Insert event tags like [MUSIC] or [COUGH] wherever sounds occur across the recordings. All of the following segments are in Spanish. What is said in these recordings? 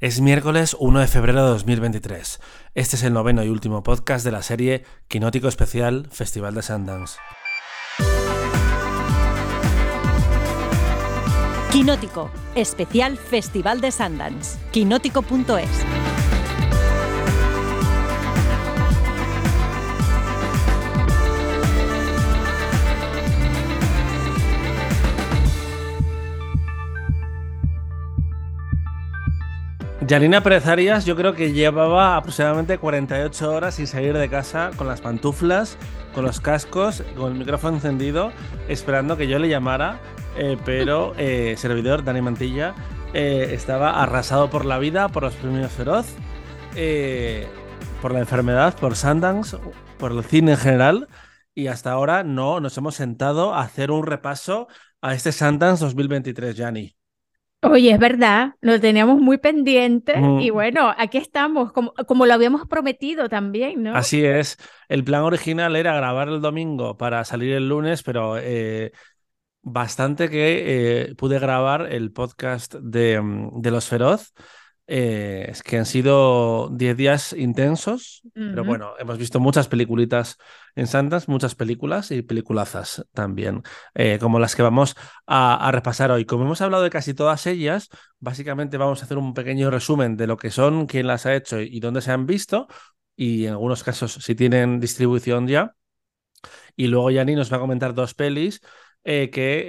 Es miércoles 1 de febrero de 2023. Este es el noveno y último podcast de la serie Quinótico Especial Festival de Sundance. Quinótico, especial Festival de Sundance. Quinótico.es. Janina Pérez Arias yo creo que llevaba aproximadamente 48 horas sin salir de casa con las pantuflas, con los cascos, con el micrófono encendido, esperando que yo le llamara, eh, pero [LAUGHS] eh, servidor Dani Mantilla eh, estaba arrasado por la vida, por los premios Feroz, por la enfermedad, por Sundance, por el cine en general, y hasta ahora no nos hemos sentado a hacer un repaso a este Sundance 2023, Jani. Oye, es verdad, lo teníamos muy pendiente y bueno, aquí estamos, como, como lo habíamos prometido también, ¿no? Así es. El plan original era grabar el domingo para salir el lunes, pero eh, bastante que eh, pude grabar el podcast de, mm, de Los Feroz. Eh, es que han sido 10 días intensos, pero bueno, hemos visto muchas peliculitas en Santas, muchas películas y peliculazas también, eh, como las que vamos a, a repasar hoy. Como hemos hablado de casi todas ellas, básicamente vamos a hacer un pequeño resumen de lo que son, quién las ha hecho y dónde se han visto, y en algunos casos si tienen distribución ya. Y luego Yani nos va a comentar dos pelis eh, que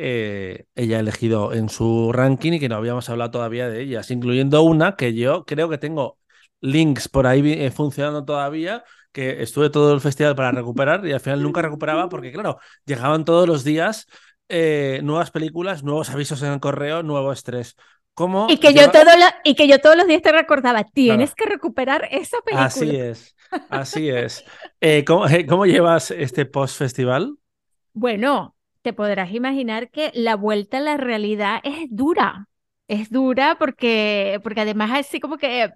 eh, ella ha elegido en su ranking y que no habíamos hablado todavía de ellas, incluyendo una que yo creo que tengo links por ahí eh, funcionando todavía, que estuve todo el festival para recuperar y al final nunca recuperaba porque, claro, llegaban todos los días nuevas películas, nuevos avisos en el correo, nuevo estrés. ¿Cómo Y que, yo todo y que yo todos los días te recordaba, tienes Claro. que recuperar esa película. Así es, así es. ¿cómo, [LAUGHS] cómo llevas este post-festival? Bueno, te podrás imaginar que la vuelta a la realidad es dura. Es dura porque, porque además así como que,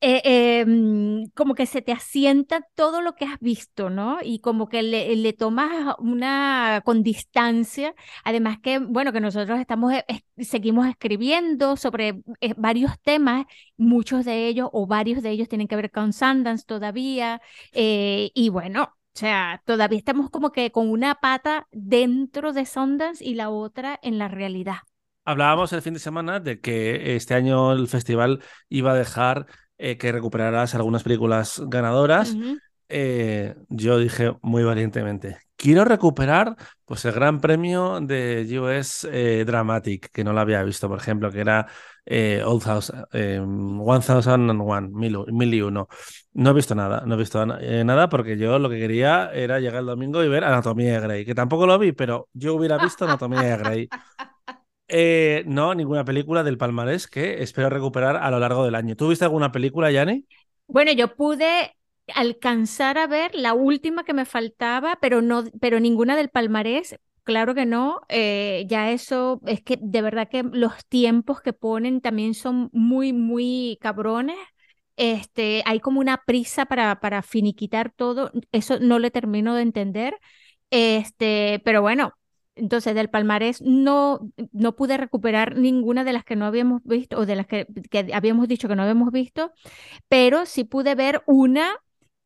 eh, mm, como que se te asienta todo lo que has visto, ¿no? Y como que le, le tomas una con distancia. Además que, bueno, que nosotros estamos, eh, seguimos escribiendo sobre eh, varios temas, muchos de ellos o varios de ellos tienen que ver con Sundance todavía. y bueno. O sea, todavía estamos como que con una pata dentro de Sundance y la otra en la realidad. Hablábamos el fin de semana de que este año el festival iba a dejar eh, que recuperaras algunas películas ganadoras. Ujú. Eh, yo dije muy valientemente, quiero recuperar pues el gran premio de US eh, Dramatic, que no lo había visto, por ejemplo, que era eh, Old House, eh, 1001, mil, mil y uno. No he visto nada, no he visto eh, nada porque yo lo que quería era llegar el domingo y ver Anatomía de Grey, que tampoco lo vi, pero yo hubiera visto Anatomía de Grey. [LAUGHS] Eh, no, ninguna película del palmarés que espero recuperar a lo largo del año. ¿Tú viste alguna película, Yanni? Bueno, yo pude alcanzar a ver la última que me faltaba, pero no, pero ninguna del palmarés. Claro que no. eh, ya eso es que de verdad que los tiempos que ponen también son muy, muy cabrones. Este, hay como una prisa para, para finiquitar todo. Eso no le termino de entender. Este, pero bueno, entonces del palmarés no, no pude recuperar ninguna de las que no habíamos visto o de las que, que habíamos dicho que no habíamos visto, pero sí pude ver una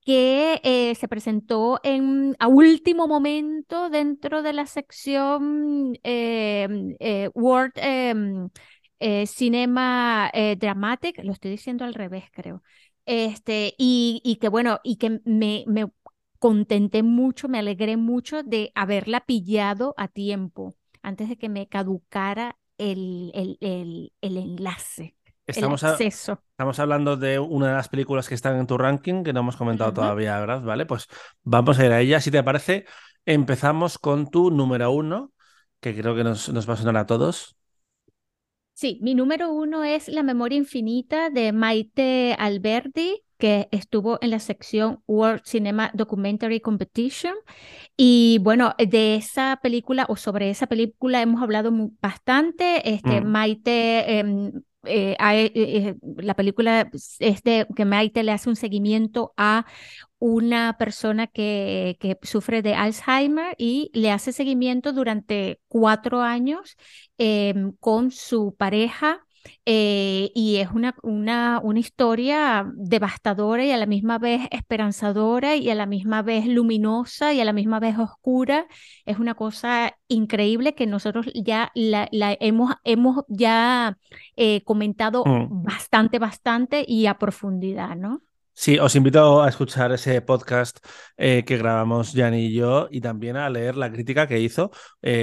que eh, se presentó en, a último momento dentro de la sección eh, eh, em, eh, Cinema eh, Dramatic, lo estoy diciendo al revés, creo. Este, y, y que bueno, y que me, me contenté mucho, me alegré mucho de haberla pillado a tiempo, antes de que me caducara el, el, el, el enlace, el Estamos, a- estamos hablando de una de las películas que están en tu ranking, que no hemos comentado todavía, ¿verdad? Vale, pues vamos a ir a ella. Si te parece, empezamos con tu número uno, que creo que nos, nos va a sonar a todos. Sí, mi número uno es La memoria infinita de Maite Alberdi, que estuvo en la sección World Cinema Documentary Competition. Y bueno, de esa película o sobre esa película hemos hablado bastante. Este, Mm. Maite, em, eh, ha- eh, eh, la película es de que Maite le hace un seguimiento a una persona que, que sufre de Alzheimer y le hace seguimiento durante cuatro años em, con su pareja eh, y es una, una, una historia devastadora y a la misma vez esperanzadora y a la misma vez luminosa y a la misma vez oscura. Es una cosa increíble que nosotros ya la, hemos, hemos ya eh, comentado mm. bastante, bastante y a profundidad, ¿no? Sí, os invito a escuchar ese podcast eh, que grabamos Jan y yo y también a leer la crítica que hizo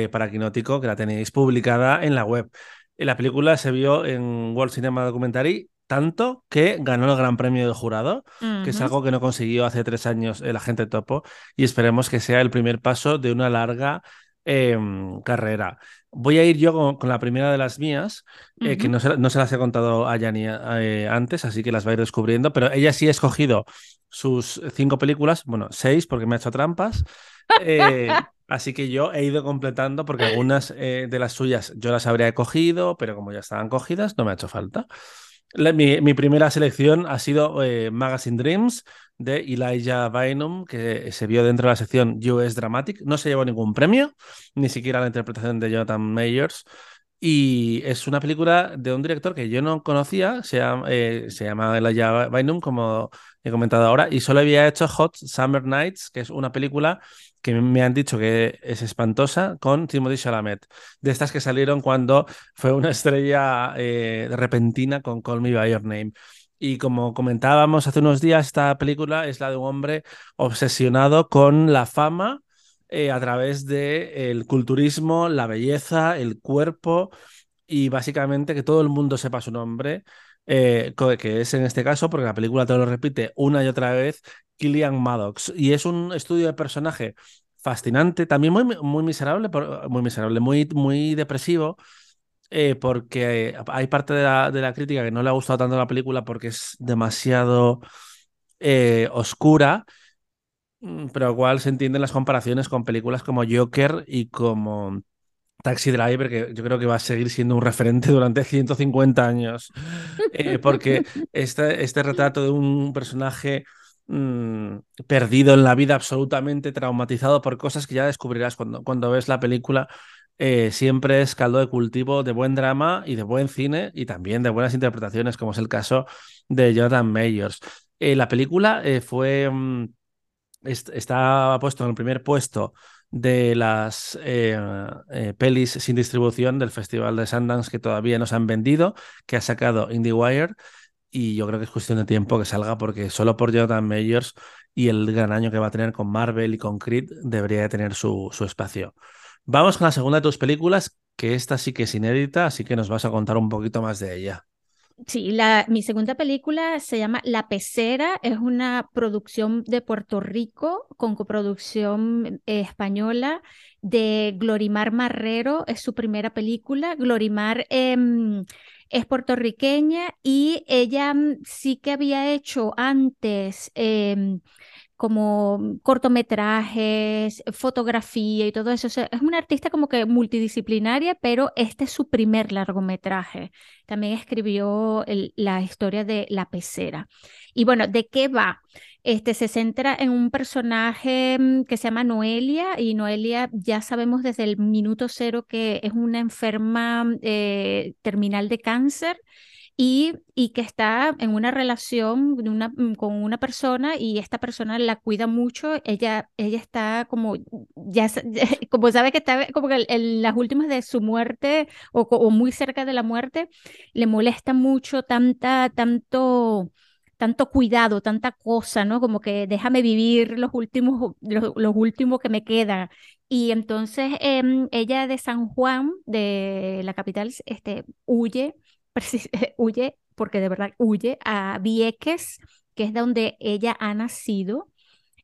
para Quinótico, que la tenéis publicada en la web. La película se vio en World Cinema Documentary tanto que ganó el Gran Premio del Jurado, que es algo que no consiguió hace tres años el agente Topo, y esperemos que sea el primer paso de una larga em, carrera. Voy a ir yo con, la primera de las mías, eh, que no se, no se, las he contado a Yani eh, antes, así que las va a ir descubriendo, pero ella sí ha escogido sus cinco películas, bueno, seis porque me ha hecho trampas. [LAUGHS] Eh, Así que yo he ido completando porque algunas eh, de las suyas yo las habría cogido, pero como ya estaban cogidas, no me ha hecho falta. mi, primera selección ha sido eh, Magazine Dreams de Elijah Bynum, que se vio dentro de la sección US Dramatic. No se llevó ningún premio, ni siquiera la interpretación de Jonathan Mayers. Y es una película de un director que yo no conocía, se llama, eh, se llama Elijah Bynum, como he comentado ahora, y solo había hecho Hot Summer Nights, que es una película que me han dicho que es espantosa, con Timothy Chalamet. De estas que salieron cuando fue una estrella eh, repentina con Call Me By Your Name. Y como comentábamos hace unos días, esta película es la de un hombre obsesionado con la fama eh, a través del culturismo, la belleza, el cuerpo y básicamente que todo el mundo sepa su nombre. Eh, que es en este caso, porque la película te lo repite una y otra vez, Killian Maddox. Y es un estudio de personaje fascinante, también muy, muy miserable, muy miserable, muy, muy depresivo, eh, porque hay parte de la, de la, crítica que no le ha gustado tanto la película porque es demasiado eh, oscura, mm, pero igual se entienden las comparaciones con películas como Joker y como Taxi Driver, que yo creo que va a seguir siendo un referente durante 150 años, eh, porque [LAUGHS] este, este retrato de un personaje Mm, perdido en la vida, absolutamente traumatizado por cosas que ya descubrirás cuando, cuando ves la película. Eh, siempre es caldo de cultivo de buen drama y de buen cine y también de buenas interpretaciones, como es el caso de Jonathan Mayers. Eh, la película eh, fue. Mm, está puesto en el primer puesto de las pelis sin distribución del Festival de Sundance que todavía no se han vendido, que ha sacado IndieWire y yo creo que es cuestión de tiempo que salga porque solo por Jonathan Mayers y el gran año que va a tener con Marvel y con Creed debería de tener su, su espacio. Vamos con la segunda de tus películas, que esta sí que es inédita, así que nos vas a contar un poquito más de ella. Sí, la, mi segunda película se llama La Pecera, es una producción de Puerto Rico con coproducción eh, española de Glorimar Marrero, es su primera película. Glorimar em, es puertorriqueña y ella mm, sí que había hecho antes em, como cortometrajes, fotografía y todo eso. es una artista como que multidisciplinaria, pero este es su primer largometraje. También escribió la historia de La Pecera. Y bueno, ¿de qué va? Este, se centra en un personaje mm, que se llama Noelia y Noelia ya sabemos desde el minuto cero que es una enferma mm, eh, terminal de cáncer y, y, que está en una relación una, mm, con una persona y esta persona la cuida mucho. Ella, ella está como, ya, [LAUGHS] como sabe que está como que en las últimas de su muerte o, o muy cerca de la muerte, le molesta mucho tanta, tanto tanto cuidado, tanta cosa, ¿no? Como que déjame vivir los últimos, los, últimos que me quedan. Y entonces em, ella de San Juan, de la capital, este, huye, [LAUGHS] [LAUGHS] huye, porque de verdad huye a Vieques, que es donde ella ha nacido.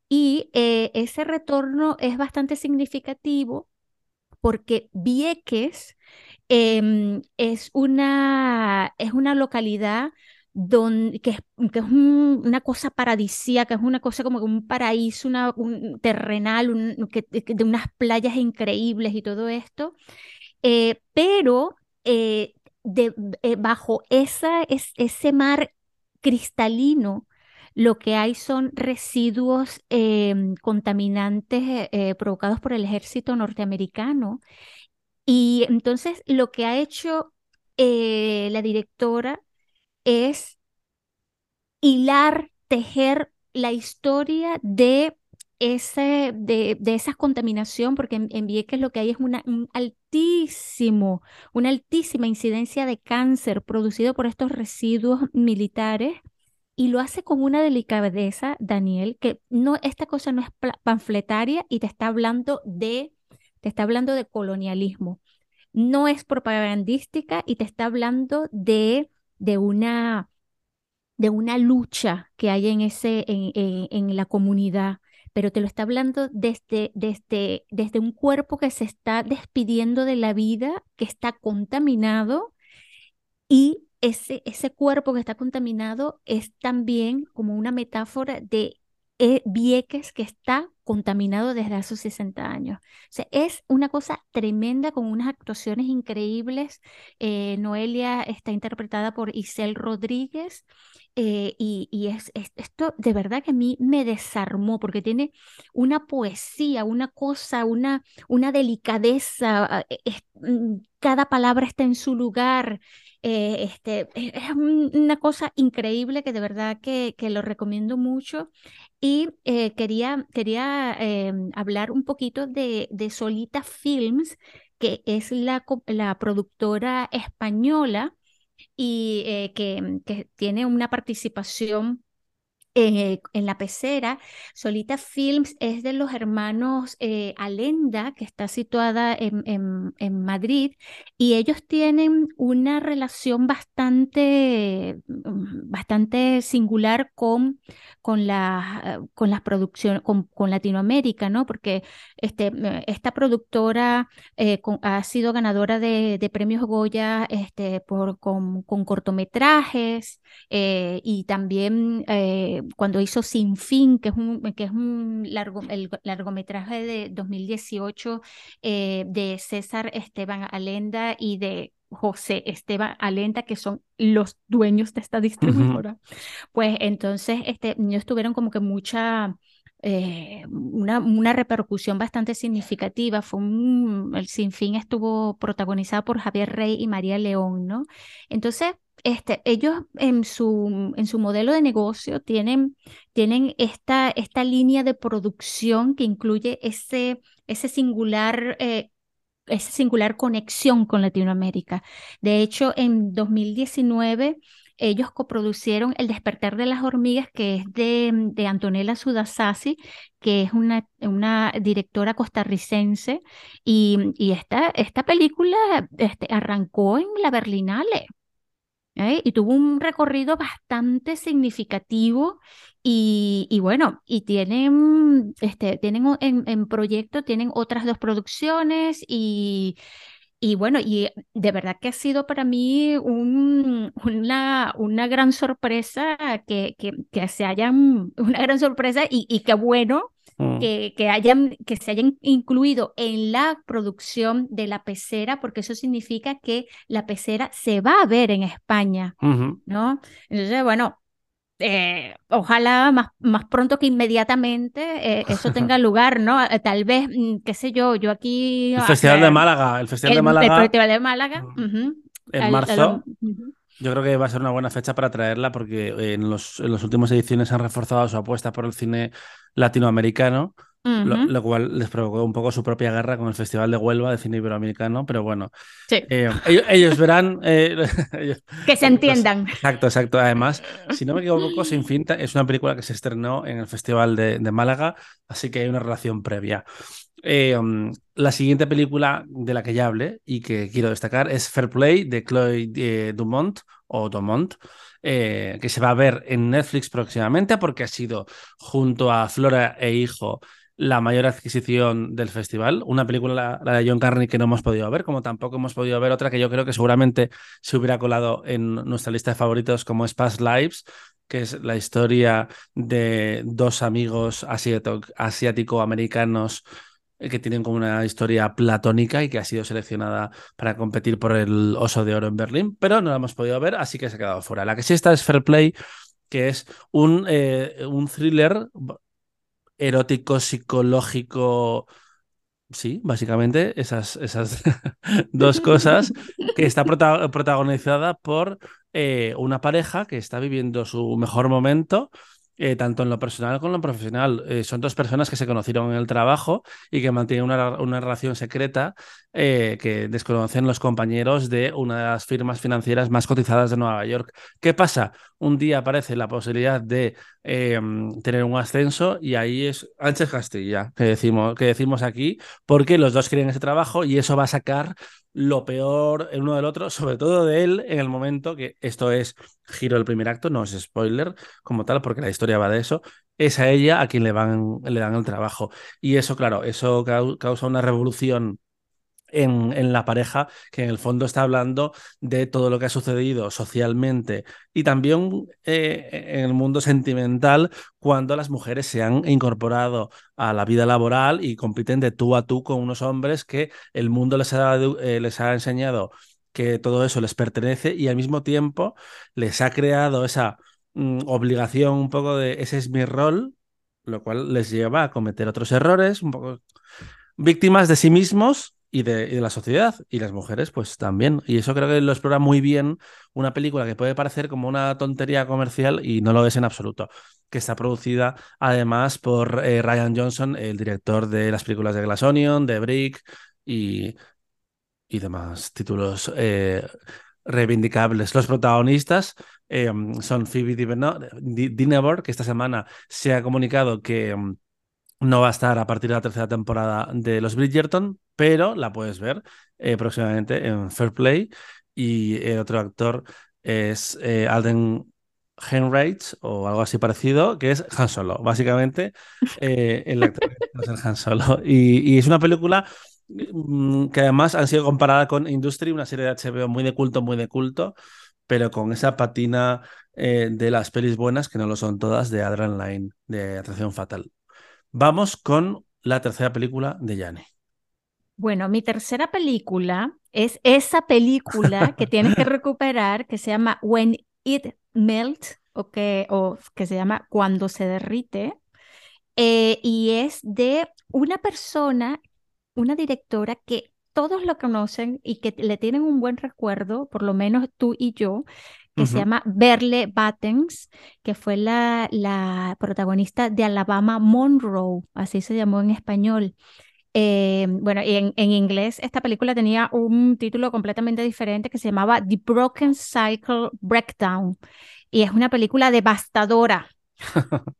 Y eh, ese retorno es bastante significativo porque Vieques em, es, una, es una localidad que es, que es una cosa paradisíaca, es una cosa como un paraíso, una, un terrenal, de unas playas increíbles y todo esto, eh, pero eh, eh, bajo esa, es, ese mar cristalino, lo que hay son residuos em, contaminantes provocados por el ejército norteamericano. Y entonces lo que ha hecho la directora es hilar, tejer la historia de ese, de, de esa contaminación, porque en, Vieques lo que hay es una, un altísimo, una altísima incidencia de cáncer producido por estos residuos militares y lo hace con una delicadeza, Daniel, que no, esta cosa no es panfletaria y te está hablando de, te está hablando de colonialismo. No es propagandística y te está hablando de, de una de una lucha que hay en, ese, en, en, la comunidad, pero te lo está hablando desde, desde, desde un cuerpo que se está despidiendo de la vida, que está contaminado y ese, ese cuerpo que está contaminado es también como una metáfora de eh, Vieques que está contaminado desde hace 60 años. O sea, es una cosa tremenda con unas actuaciones increíbles. Eh, Noelia está interpretada por Isel Rodríguez eh, y, es, esto de verdad que a mí me desarmó porque tiene una poesía, una cosa, una, una delicadeza, ah, mm, cada palabra está en su lugar. Eh, este, es una cosa increíble que de verdad que, que lo recomiendo mucho. Y eh, quería, em, hablar un poquito de, de Solita Films, que es la, la productora española y eh, que, que, tiene una participación eh, en la pecera. Solita Films es de los hermanos eh, Alenda, que está situada en, en, Madrid, y ellos tienen una relación bastante, mm, bastante singular con, con, la, con las producciones, con, con, Latinoamérica, ¿no? Porque este, esta productora eh, ha sido ganadora de, de premios Goya este, por, con, con cortometrajes y también cuando hizo Sin Fin, que es un, que es un largo, el largometraje de 2018 eh, de César Esteban Alenda y de José Esteban Alenda, que son los dueños de esta distribuidora. Pues entonces este, ellos tuvieron como que mucha... Eh, una, una, repercusión bastante significativa. Fue un, el Sinfín estuvo protagonizado por Javier Rey y María León, ¿no? Entonces, este, ellos en su, en su modelo de negocio tienen, tienen esta, esta línea de producción que incluye ese, ese singular... Eh, esa singular conexión con Latinoamérica. De hecho, en 2019 ellos coproducieron El despertar de las hormigas, que es de, de Antonella Sudasasi, que es una, una directora costarricense, y, y esta, esta película este, arrancó en la Berlinale. ¿Eh? y tuvo un recorrido bastante significativo y, y bueno, y tienen, este, tienen en, en, proyecto, tienen otras dos producciones y, y bueno, y de verdad que ha sido para mí un, [LAUGHS] una, una gran sorpresa que, que, que se hayan, [LAUGHS] una gran sorpresa y, y qué bueno Mm. que, hayan, que se hayan incluido en la producción de la pecera, porque eso significa que la pecera se va a ver en España, ¿no? Entonces, bueno, eh, ojalá más, más pronto que inmediatamente eh, eso [LAUGHS] tenga lugar, ¿no? Eh, tal vez, mm, qué sé yo, yo aquí... El Festival de Málaga, el Festival de Málaga. El Festival de Málaga. En marzo. Yo creo que va a ser una buena fecha para traerla porque en, los, en las últimas ediciones han reforzado su apuesta por el cine latinoamericano, lo, cual les provocó un poco su propia guerra con el Festival de Huelva de Cine Iberoamericano, pero bueno, eh, ellos, verán... Eh, [LAUGHS] que se entiendan. Exacto, exacto. Además, si no me equivoco, Sin Finta es una película que se estrenó en el Festival de, Málaga, así que hay una relación previa. Eh, um, la siguiente película de la que ya hablé y que quiero destacar es Fair Play de Chloe Dumont o Dumont. Eh, que se va a ver en Netflix próximamente porque ha sido junto a Flora e Hijo la mayor adquisición del festival. Una película, la, de John Carney, que no hemos podido ver, como tampoco hemos podido ver otra que yo creo que seguramente se hubiera colado en nuestra lista de favoritos, como es Past Lives, que es la historia de dos amigos asiático-americanos eh, que tienen como una historia platónica y que ha sido seleccionada para competir por el Oso de Oro en Berlín, pero no la hemos podido ver, así que se ha quedado fuera. La que sí está es Fair Play, que es un, eh, un thriller erótico, psicológico, Sí, básicamente esas, esas [LAUGHS] dos cosas que está protagonizada por eh, una pareja que está viviendo su mejor momento eh, tanto en lo personal como en lo profesional. Eh, son dos personas que se conocieron en el trabajo y que mantienen una, relación secreta eh, que desconocen los compañeros de una de las firmas financieras más cotizadas de Nueva York. ¿Qué pasa? Un día aparece la posibilidad de tener un ascenso y ahí es Ángel Castilla, que decimos, que decimos aquí, porque los dos quieren ese trabajo y eso va a sacar lo peor el uno del otro, sobre todo de él en el momento que esto es giro del primer acto, no es spoiler como tal, porque la historia va de eso, es a ella a quien le, van, le dan el trabajo. Y eso, claro, eso causa una revolución en, la pareja, que en el fondo está hablando de todo lo que ha sucedido socialmente y también eh, en el mundo sentimental cuando las mujeres se han incorporado a la vida laboral y compiten de tú a tú con unos hombres que el mundo les ha, eh, les ha enseñado que todo eso les pertenece y al mismo tiempo les ha creado esa mm, obligación un poco de ese es mi rol, lo cual les lleva a cometer otros errores, un poco víctimas de sí mismos y de, la sociedad. Y las mujeres, pues también. Y eso creo que lo explora muy bien una película que puede parecer como una tontería comercial y no lo es en absoluto. Que está producida además por eh, Ryan Johnson, el director de las películas de Glass Onion, de Brick y, y demás títulos eh, reivindicables. Los protagonistas eh, son Phoebe Dinevor, que esta semana se ha comunicado que no va a estar a partir de la tercera temporada de Los Bridgerton, pero la puedes ver eh, próximamente en Fair Play. Y el otro actor es eh, Alden Henrights o algo así parecido, que es Han Solo. Básicamente, eh, el actor es el Han Solo. Y, es una película mm, que además han sido comparada con Industry, una serie de HBO muy de culto, muy de culto, pero con esa patina de las pelis buenas, que no lo son todas, de Adrian Line, de Atracción Fatal. Vamos con la tercera película de Yanni. Bueno, mi tercera película es esa película que [LAUGHS] tienes que recuperar que se llama When It Melts o que, o que se llama Cuando se derrite. Eh, y es de una persona, una directora que todos lo conocen y que le tienen un buen recuerdo, por lo menos tú y yo, que se llama Berle Battens, que fue la, la protagonista de Alabama Monroe, así se llamó en español. Eh, bueno, y en, en, inglés esta película tenía un título completamente diferente que se llamaba The Broken Cycle Breakdown. Y es una película devastadora. [LAUGHS]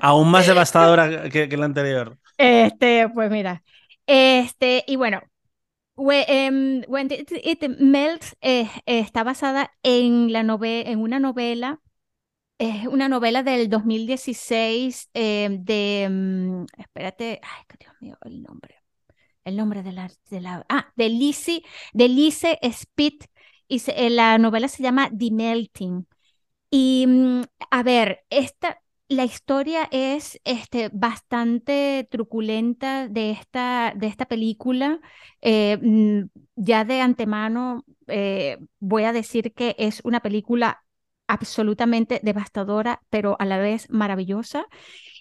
Aún más devastadora que, que, la anterior. Este, pues mira. Este, y bueno, When, It, Melts eh, está basada en, la en una novela, es una novela del 2016 em, de, mm, espérate, ay, Dios mío, el nombre, el nombre de la, de la ah, de Lizzie, de Lise Spitt, y eh, la novela se llama The Melting. Y mm, a ver, esta, la historia es este, bastante truculenta de esta, de esta película. Eh, mm, ya de antemano eh, voy a decir que es una película absolutamente devastadora, pero a la vez maravillosa.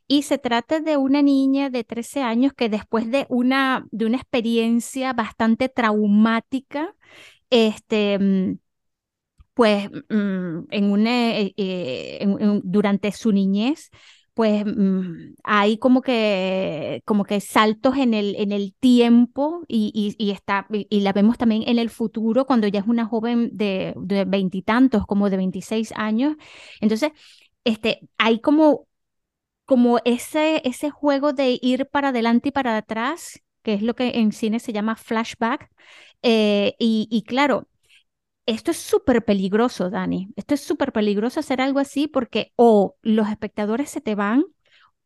Y se trata de una niña de 13 años que después de una, de una experiencia bastante traumática, este, mm, pues mm, en una, eh, eh, durante su niñez, pues mm, hay como que, como que saltos en el, en el tiempo y, y, está, y, la vemos también en el futuro cuando ya es una joven de veintitantos, como de 26 años. Entonces, este, hay como, como ese, ese juego de ir para adelante y para atrás, que es lo que en cine se llama flashback. Eh, y, y claro, esto es súper peligroso, Dani. Esto es súper peligroso hacer algo así porque o los espectadores se te van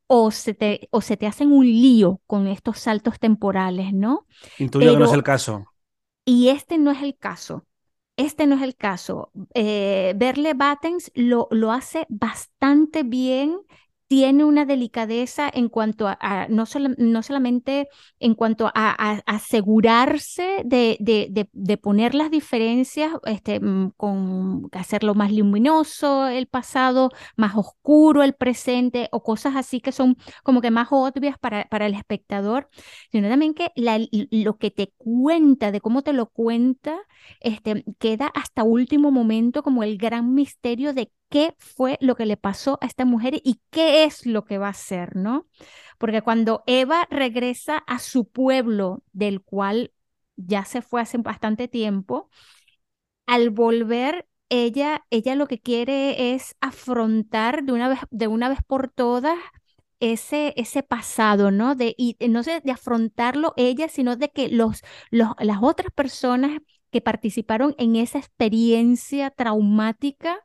o se te, o se te hacen un lío con estos saltos temporales, ¿no? Intuyo que no es el caso. Y este no es el caso. Este no es el caso. Eh, Berle Battens lo, lo hace bastante bien tiene una delicadeza en cuanto a, no, no, solamente en cuanto a, asegurarse de, de, de, poner las diferencias, este, mm, con hacerlo más luminoso el pasado, más oscuro el presente o cosas así que son como que más obvias para, para el espectador, sino también que lo que te cuenta, de cómo te lo cuenta, este, queda hasta último momento como el gran misterio de qué fue lo que le pasó a esta mujer y qué es lo que va a hacer, ¿no? Porque cuando Eva regresa a su pueblo, del cual ya se fue hace bastante tiempo, al volver, ella, ella lo que quiere es afrontar de una vez, de una vez por todas ese, ese pasado, ¿no? De, y no sé, de afrontarlo ella, sino de que los, los, las otras personas que participaron en esa experiencia traumática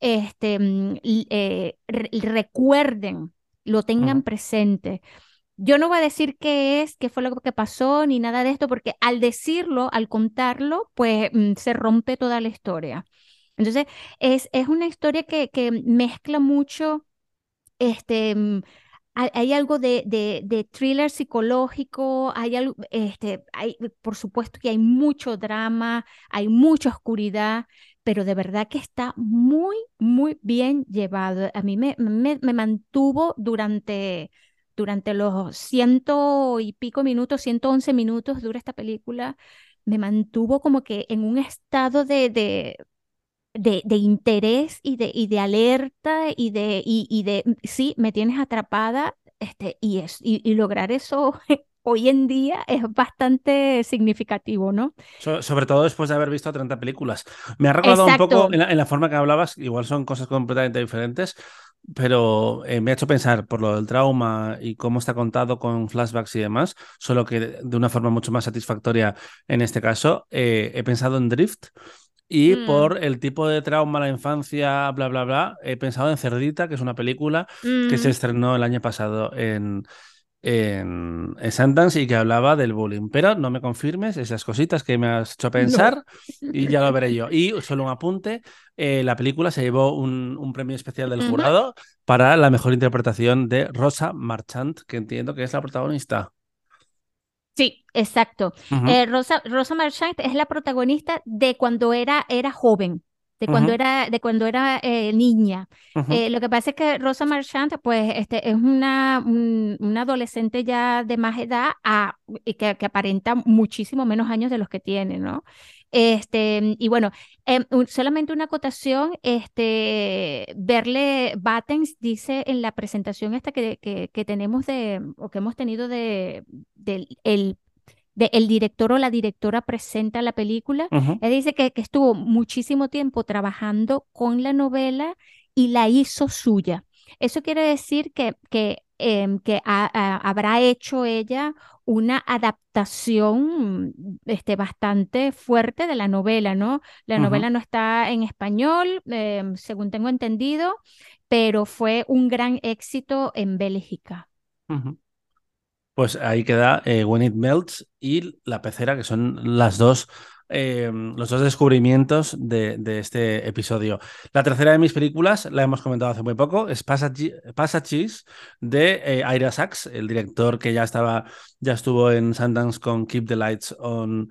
este, mm, eh, recuerden, lo tengan presente. Yo no voy a decir qué es, qué fue lo que pasó, ni nada de esto, porque al decirlo, al contarlo, pues mm, se rompe toda la historia. Entonces, es, es una historia que, que mezcla mucho este, mm, hay, algo de, de, thriller psicológico, hay algo, este, hay, por supuesto que hay mucho drama, hay mucha oscuridad, pero de verdad que está muy, muy bien llevado. A mí me, me, mantuvo durante, durante los ciento y pico minutos, 111 minutos dura esta película, me mantuvo como que en un estado de, de, de, interés y de, y de alerta y de, y, de, sí, me tienes atrapada este, y, es, y lograr eso hoy en día es bastante significativo, ¿no? sobre todo después de haber visto 30 películas. Me ha recordado un poco en la, forma que hablabas, igual son cosas completamente diferentes, pero eh, me ha hecho pensar por lo del trauma y cómo está contado con flashbacks y demás, solo que de una forma mucho más satisfactoria en este caso, eh, he pensado en Drift. Y mm. por el tipo de trauma, la infancia, bla, bla, bla, he pensado en Cerdita, que es una película que se mm. estrenó el año pasado en, en, Sundance y que hablaba del bullying. Pero no me confirmes esas cositas que me has hecho pensar y ya lo veré yo. [LAUGHS] Y solo un apunte, eh, la película se llevó un, premio especial del jurado para la mejor interpretación de Rosa Marchant, que entiendo que es la protagonista. Sí, exacto. Eh, Rosa, Rosa Marchant es la protagonista de cuando era, era joven de cuando era, de cuando era eh, niña. Eh, lo que pasa es que Rosa Marchand, pues, este, es una, una adolescente ya de más edad a, que, que, aparenta muchísimo menos años de los que tiene, ¿no? Este, y bueno, em, solamente una acotación, este, verle Battens dice en la presentación esta que, que, que tenemos de, o que hemos tenido de, del el el director o la directora presenta la película. Él dice que, estuvo muchísimo tiempo trabajando con la novela y la hizo suya. Eso quiere decir que, que, em, que habrá hecho ella una adaptación este, bastante fuerte de la novela, ¿no? La novela no está en español, em, según tengo entendido, pero fue un gran éxito en Bélgica. Pues ahí queda eh, When It Melts y La Pecera, que son las dos, eh, los dos descubrimientos de, este episodio. La tercera de mis películas, la hemos comentado hace muy poco, es Passages de eh, Ira Sachs, el director que ya estaba, ya estuvo en Sundance con Keep the Lights On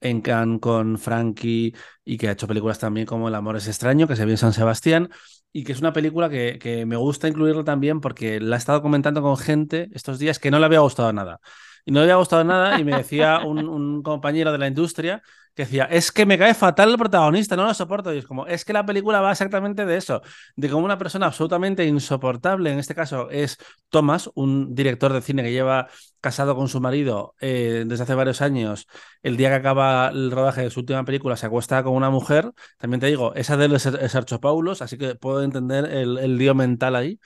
en Cannes con Frankie y que ha hecho películas también como El amor es extraño, que se vio en San Sebastián y que es una película que, que, me gusta incluirlo también porque la he estado comentando con gente estos días que no le había gustado nada. Y no le había gustado nada y me decía un, un compañero de la industria que decía, es que me cae fatal el protagonista, no lo soporto. Y es como, es que la película va exactamente de eso, de cómo una persona absolutamente insoportable, en este caso es Thomas, un director de cine que lleva casado con su marido eh, desde hace varios años, el día que acaba el rodaje de su última película se acuesta con una mujer, también te digo, esa de él es, Archopaulos, así que puedo entender el, el lío mental ahí.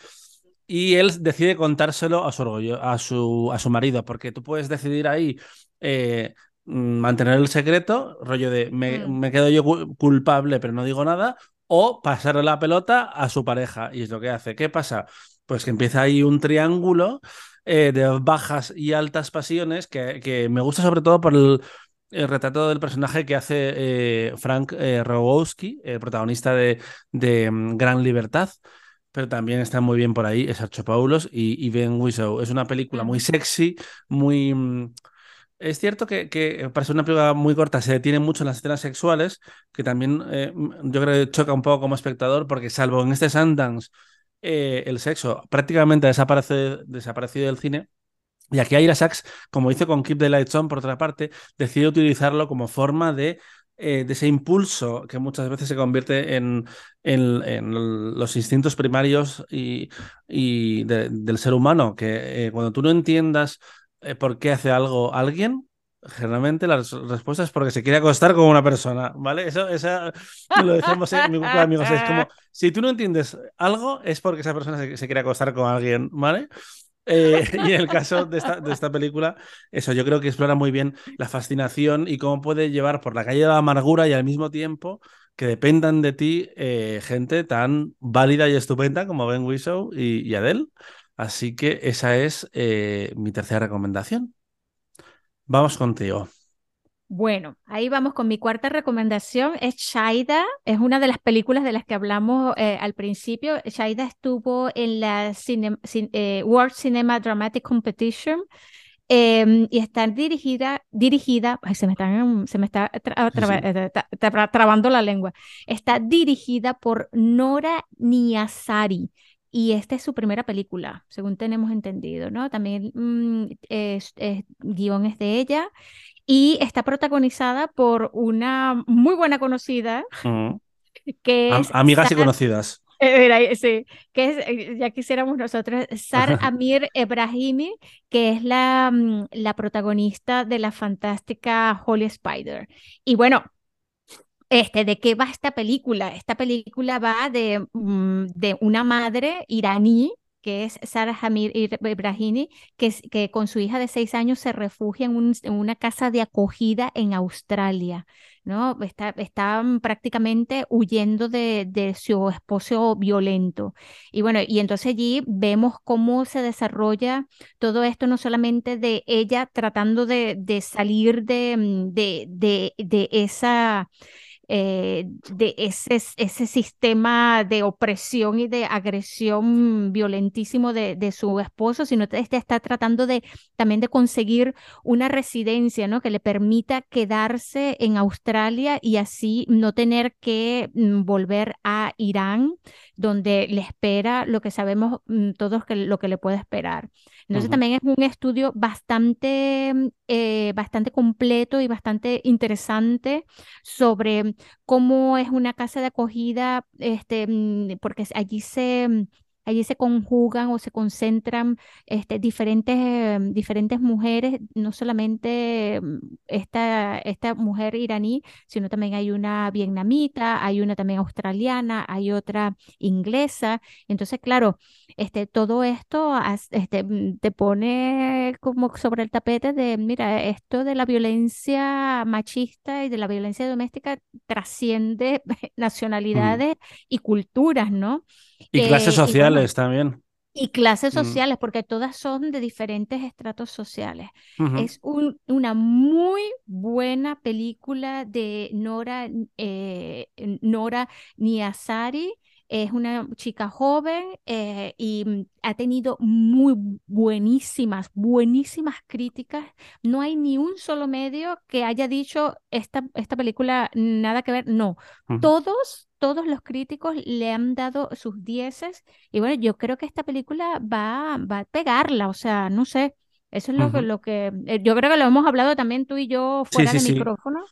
Y él decide contárselo a su orgullo, a su, a su marido, porque tú puedes decidir ahí eh, Mm, mantener el secreto, rollo de me, mm. quedo yo culpable pero no digo nada, o pasarle la pelota a su pareja. Y es lo que hace. ¿Qué pasa? Pues que empieza ahí un triángulo eh, de bajas y altas pasiones que, que, me gusta sobre todo por el, retrato del personaje que hace eh, Frank eh, Rogowski, protagonista de, de mm, Gran Libertad pero también está muy bien por ahí es Archopoulos y, y Ben Whishaw. Es una película muy sexy, muy... Mm, es cierto que, que para ser una película muy corta se detiene mucho en las escenas sexuales, que también eh, yo creo que choca un poco como espectador, porque salvo en este Sundance eh, el sexo prácticamente desaparece, desaparecido del cine. Y aquí Ira Sachs, como hizo con Keep the Lights On, por otra parte, decide utilizarlo como forma de eh, de ese impulso que muchas veces se convierte en, en, los instintos primarios y, y del ser humano, que eh, cuando tú no entiendas eh, por qué hace algo alguien, generalmente la respuesta es porque se quiere acostar con una persona, ¿vale? Eso, esa, lo decimos en mi grupo de amigos, es como, si tú no entiendes algo, es porque esa persona se, se quiere acostar con alguien, ¿vale? Eh, [LAUGHS] y en el caso de esta, de esta, película, eso yo creo que explora muy bien la fascinación y cómo puede llevar por la calle de la amargura y al mismo tiempo que dependan de ti eh, gente tan válida y estupenda como Ben Whishaw y, Adele. Así que esa es eh, mi tercera recomendación. Vamos contigo. Bueno, ahí vamos con mi cuarta recomendación. Es Shaida, es una de las películas de las que hablamos eh, al principio. Shaida estuvo en la eh, World Cinema Dramatic Competition em, y está dirigida, dirigida, se me, se me está eh, trabando la lengua. Está dirigida por Nora Niasari y esta es su primera película, según tenemos entendido, ¿no? También mm, es, guion es de ella y está protagonizada por una muy buena conocida, que es... Amigas y conocidas. Eh, sí, que es, eh, ya quisiéramos nosotros, Sar [LAUGHS] Amir Ebrahimi, que es la, mm, la protagonista de la fantástica Holy Spider. Y bueno, este, ¿de qué va esta película? Esta película va de, mm, de una madre iraní que es Sarah Hamir Ibrahimi, que, que con su hija de seis años se refugia en, una casa de acogida en Australia. ¿no? Está, están prácticamente huyendo de, de, su esposo violento. Y bueno, y entonces allí vemos cómo se desarrolla todo esto, no solamente de ella tratando de, de salir de, mm, de, de esa eh, de ese, ese sistema de opresión y de agresión violentísimo de, de su esposo, sino este está tratando de también de conseguir una residencia, ¿no? Que le permita quedarse en Australia y así no tener que mm, volver a Irán, donde le espera lo que sabemos mm, todos que lo que le puede esperar. Entonces también es un estudio bastante, eh, bastante completo y bastante interesante sobre cómo es una casa de acogida, este, mm, porque allí se allí se conjugan o se concentran este, diferentes, em, diferentes mujeres, no solamente mm, esta, esta mujer iraní, sino también hay una vietnamita, hay una también australiana, hay otra inglesa. Entonces, claro, este, todo esto este, mm, te pone como sobre el tapete de, mira, esto de la violencia machista y de la violencia doméstica trasciende [LAUGHS] nacionalidades y culturas, ¿no? Y clases sociales también. Y clases mm. sociales, porque todas son de diferentes estratos sociales. Es una muy buena película de Nora, eh, Nora Niasari es una chica joven eh, y mm, ha tenido muy buenísimas, buenísimas críticas. No hay ni un solo medio que haya dicho esta, esta película nada que ver. No, todos, todos los críticos le han dado sus dieces y bueno, yo creo que esta película va, va a pegarla, o sea, no sé. Eso es lo, que, lo que eh, yo creo que lo hemos hablado también tú y yo fuera de micrófono.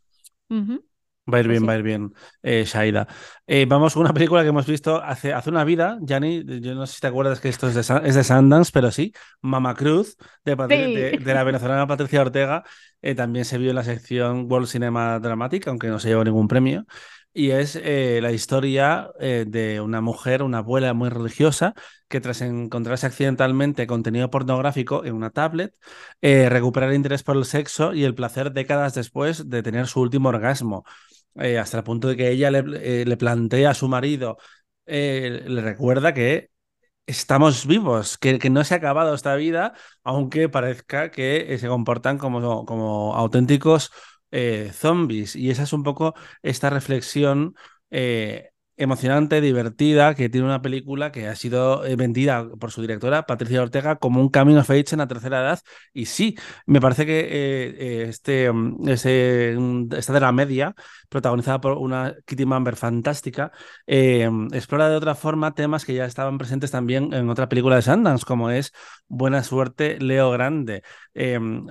Va a ir bien, va a ir bien, eh, Shaida. Eh, vamos con una película que hemos visto hace, hace una vida, Jani. Yo no sé si te acuerdas que esto es de, es de Sundance, pero sí, Mama Cruz, de, de, la [LAUGHS] venezolana Patricia Ortega. Eh, también se vio en la sección World Cinema Dramatic, aunque no se llevó ningún premio. Y es la historia de una mujer, una abuela muy religiosa, que tras encontrarse accidentalmente contenido pornográfico en una tablet, recupera el interés por el sexo y el placer décadas después de tener su último orgasmo. Eh, hasta el punto de que ella le, eh, plantea a su marido, eh, le recuerda que estamos vivos, que, que, no se ha acabado esta vida, aunque parezca que se comportan como, como auténticos zombies. Y esa es un poco esta reflexión emocionante, divertida, que tiene una película que ha sido eh, vendida por su directora, Patricia Ortega, como un camino of age en la tercera edad. Y sí, me parece que eh, eh, este, mm, mm, esta de la media, protagonizada por una Kitty Mamber fantástica, explora de otra forma temas que ya estaban presentes también en otra película de Sundance, como es Buena Suerte, Leo Grande.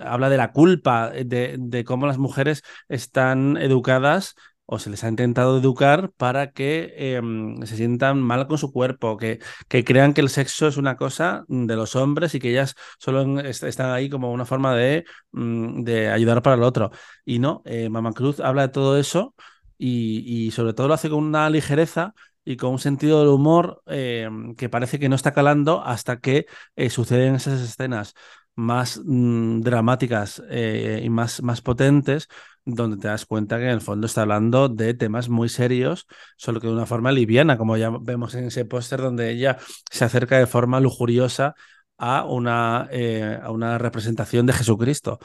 habla de la culpa, de cómo las mujeres están educadas o se les ha intentado educar para que em, se sientan mal con su cuerpo, que, que, crean que el sexo es una cosa de los hombres y que ellas solo están ahí como una forma de, mm, de ayudar para el otro. Y no, eh, Mama Cruz habla de todo eso y, sobre todo lo hace con una ligereza y con un sentido del humor em, que parece que no está calando hasta que eh, suceden esas escenas más mm, dramáticas eh, y más, más potentes donde te das cuenta que en el fondo está hablando de temas muy serios, solo que de una forma liviana, como ya vemos en ese póster donde ella se acerca de forma lujuriosa a una, eh, a una representación de Jesucristo.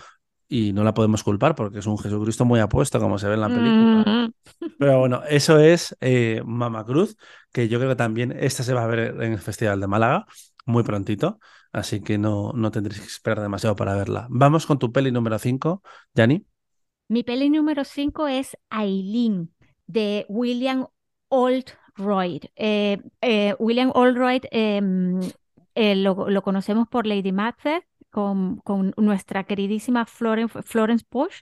Y no la podemos culpar porque es un Jesucristo muy apuesto, como se ve en la película. Mm. Pero bueno, eso es eh, Mama Cruz, que yo creo que también esta se va a ver en el Festival de Málaga muy prontito, así que no, no tendréis que esperar demasiado para verla. Vamos con tu peli número 5, Yanni. Mi peli número 5 es Aileen, de William Oldroyd. Eh, eh, William Oldroyd em, eh, lo, conocemos por Lady Macbeth, con, con, nuestra queridísima Florence, Florence Bush.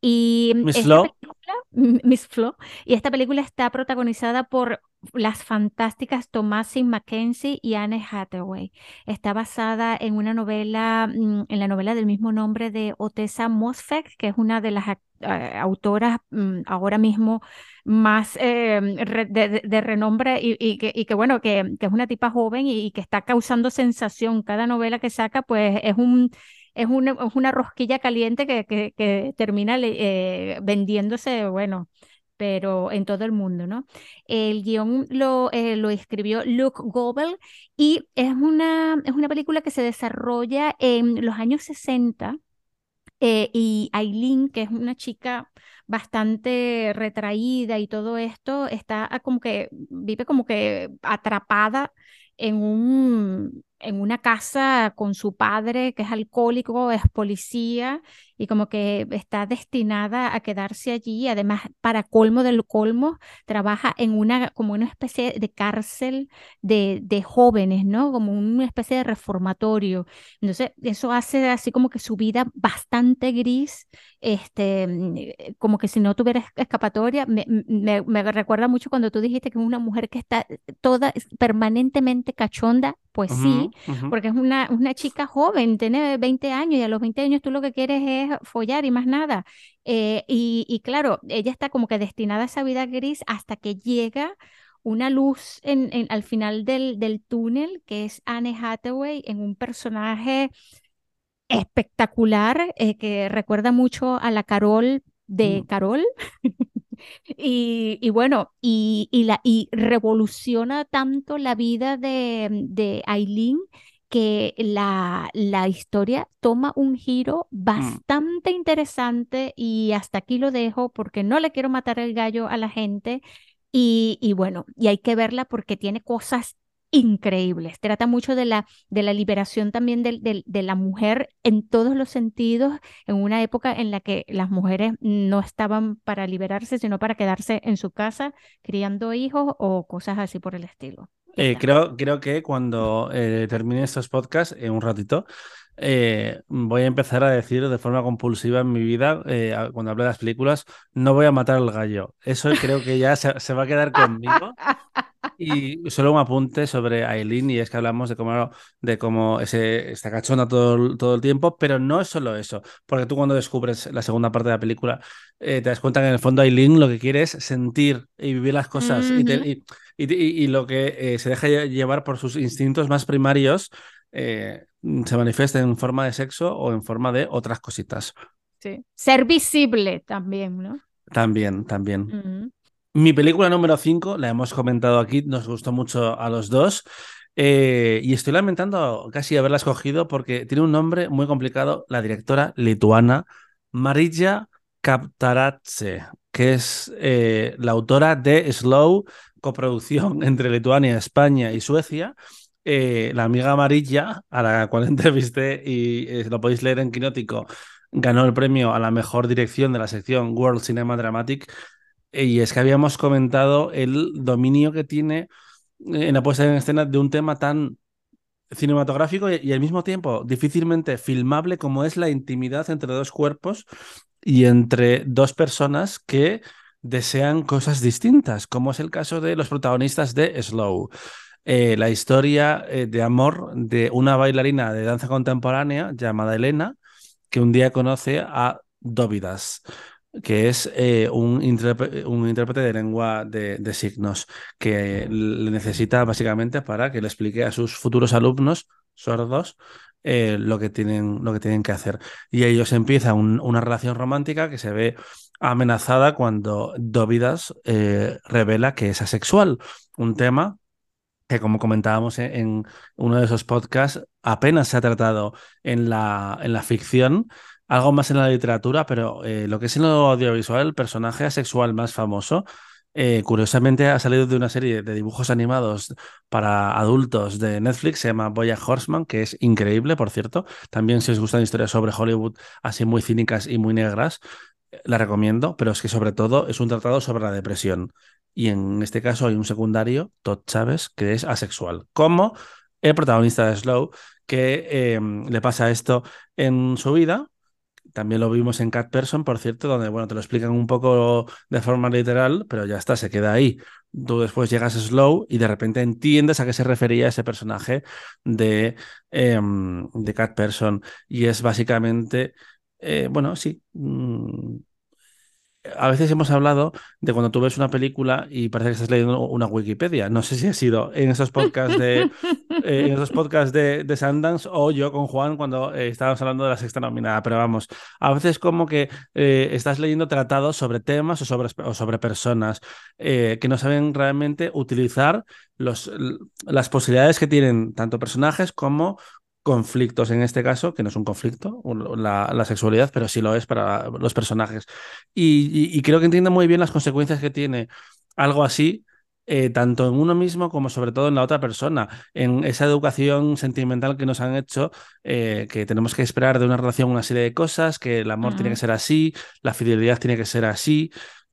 Y Miss Flo. [LAUGHS] Miss Flo. Y esta película está protagonizada por las fantásticas Thomasin Mackenzie y Anne Hathaway. Está basada en una novela, mm, en la novela del mismo nombre de Otessa Mosfeq, que es una de las eh, autoras mm, ahora mismo más eh, de, renombre y, que, bueno, que, es una tipa joven y, que está causando sensación. Cada novela que saca, pues es un es una, rosquilla caliente que, termina eh, vendiéndose, bueno, pero en todo el mundo, ¿no? El guion lo, eh, lo escribió Luke Gobel y es una, es una película que se desarrolla en los años 60 eh, y Aileen, que es una chica bastante retraída y todo esto, está como que vive como que atrapada en un en una casa con su padre que es alcohólico, es policía y como que está destinada a quedarse allí. Además, para colmo del colmo, trabaja en una como una especie de cárcel de, de jóvenes, ¿no? Como una especie de reformatorio. Entonces, eso hace así como que su vida bastante gris, este, mm, como que si no tuviera escapatoria. Me, me recuerda mucho cuando tú dijiste que es una mujer que está toda permanentemente cachonda pues sí, porque es una, una chica joven, tiene 20 años y a los 20 años tú lo que quieres es follar y más nada. Eh, y, claro, ella está como que destinada a esa vida gris hasta que llega una luz en, al final del, del túnel, que es Anne Hathaway en un personaje espectacular eh, que recuerda mucho a la Carol de mm. Carol. [LAUGHS] Y, bueno, y, la, y revoluciona tanto la vida de, de Aileen que la, la, historia toma un giro mm. bastante interesante y hasta aquí lo dejo porque no le quiero matar el gallo a la gente. Y, y bueno, y hay que verla porque tiene cosas increíbles. Trata mucho de la, de la liberación también de, de, la mujer en todos los sentidos, en una época en la que las mujeres no estaban para liberarse, sino para quedarse en su casa criando hijos o cosas así por el estilo. Eh, creo, creo que cuando eh, termine estos podcasts, en un ratito, eh, voy a empezar a decir de forma compulsiva en mi vida, cuando hable de las películas, no voy a matar al gallo. Eso creo que ya se, se va a quedar conmigo. [LAUGHS] Y solo un apunte sobre Aileen, y es que hablamos de cómo, de cómo ese, está cachona todo, todo el tiempo, pero no es solo eso, porque tú cuando descubres la segunda parte de la película, eh, te das cuenta que en el fondo Aileen lo que quiere es sentir y vivir las cosas, y, y, lo que eh, se deja llevar por sus instintos más primarios eh, se manifiesta en forma de sexo o en forma de otras cositas. Sí. Ser visible también, ¿no? También, también. Mi película número 5, la hemos comentado aquí, nos gustó mucho a los dos. Eh, y estoy lamentando casi haberla escogido porque tiene un nombre muy complicado, la directora lituana Marija Kaptaratse, que es eh, la autora de Slow, coproducción [LAUGHS] entre Lituania, España y Suecia. Eh, la amiga amarilla, a la cual [LAUGHS] entrevisté y lo podéis leer en Quinótico, ganó el premio a la mejor dirección de la sección World Cinema Dramatic. Y es que habíamos comentado el dominio que tiene en la puesta en escena de un tema tan cinematográfico y, al mismo tiempo difícilmente filmable como es la intimidad entre dos cuerpos y entre dos personas que desean cosas distintas, como es el caso de los protagonistas de Slow. Eh, la historia eh, de amor de una bailarina de danza contemporánea llamada Elena, que un día conoce a Dóvidas, que es eh, un, un, intérprete de lengua de, signos, que le necesita básicamente para que le explique a sus futuros alumnos sordos lo, que tienen, lo que tienen que hacer. Y ellos empiezan una relación romántica que se ve amenazada cuando Dóvidas revela que es asexual, un tema que como comentábamos en, uno de esos podcasts, apenas se ha tratado en la, en la ficción, algo más en la literatura, pero eh, lo que es en lo audiovisual, el personaje asexual más famoso, eh, curiosamente ha salido de una serie de dibujos animados para adultos de Netflix, se llama Boya Horseman, que es increíble, por cierto. También si os gustan historias sobre Hollywood así muy cínicas y muy negras, eh, la recomiendo, pero es que sobre todo es un tratado sobre la depresión y en este caso hay un secundario, Todd Chávez, que es asexual, como el protagonista de Slow, que le pasa esto en su vida. También lo vimos en Cat Person, por cierto, donde bueno, te lo explican un poco de forma literal, pero ya está, se queda ahí. Tú después llegas a Slow y de repente entiendes a qué se refería ese personaje de, em, de Cat Person. Y es básicamente, eh, bueno, sí, mm, a veces hemos hablado de cuando tú ves una película y parece que estás leyendo una Wikipedia. No sé si ha sido en esos podcasts de, [LAUGHS] eh, en esos podcasts de, de, Sundance o yo con Juan cuando eh, estábamos hablando de la sexta nominada. Pero vamos, a veces como que eh, estás leyendo tratados sobre temas o sobre, o sobre personas que no saben realmente utilizar los, las posibilidades que tienen tanto personajes como conflictos en este caso, que no es un conflicto, la, sexualidad, pero sí lo es para los personajes. Y, creo que entiende muy bien las consecuencias que tiene algo así, eh, tanto en uno mismo como sobre todo en la otra persona, en esa educación sentimental que nos han hecho, eh, que tenemos que esperar de una relación una serie de cosas, que el amor tiene que ser así, la fidelidad tiene que ser así.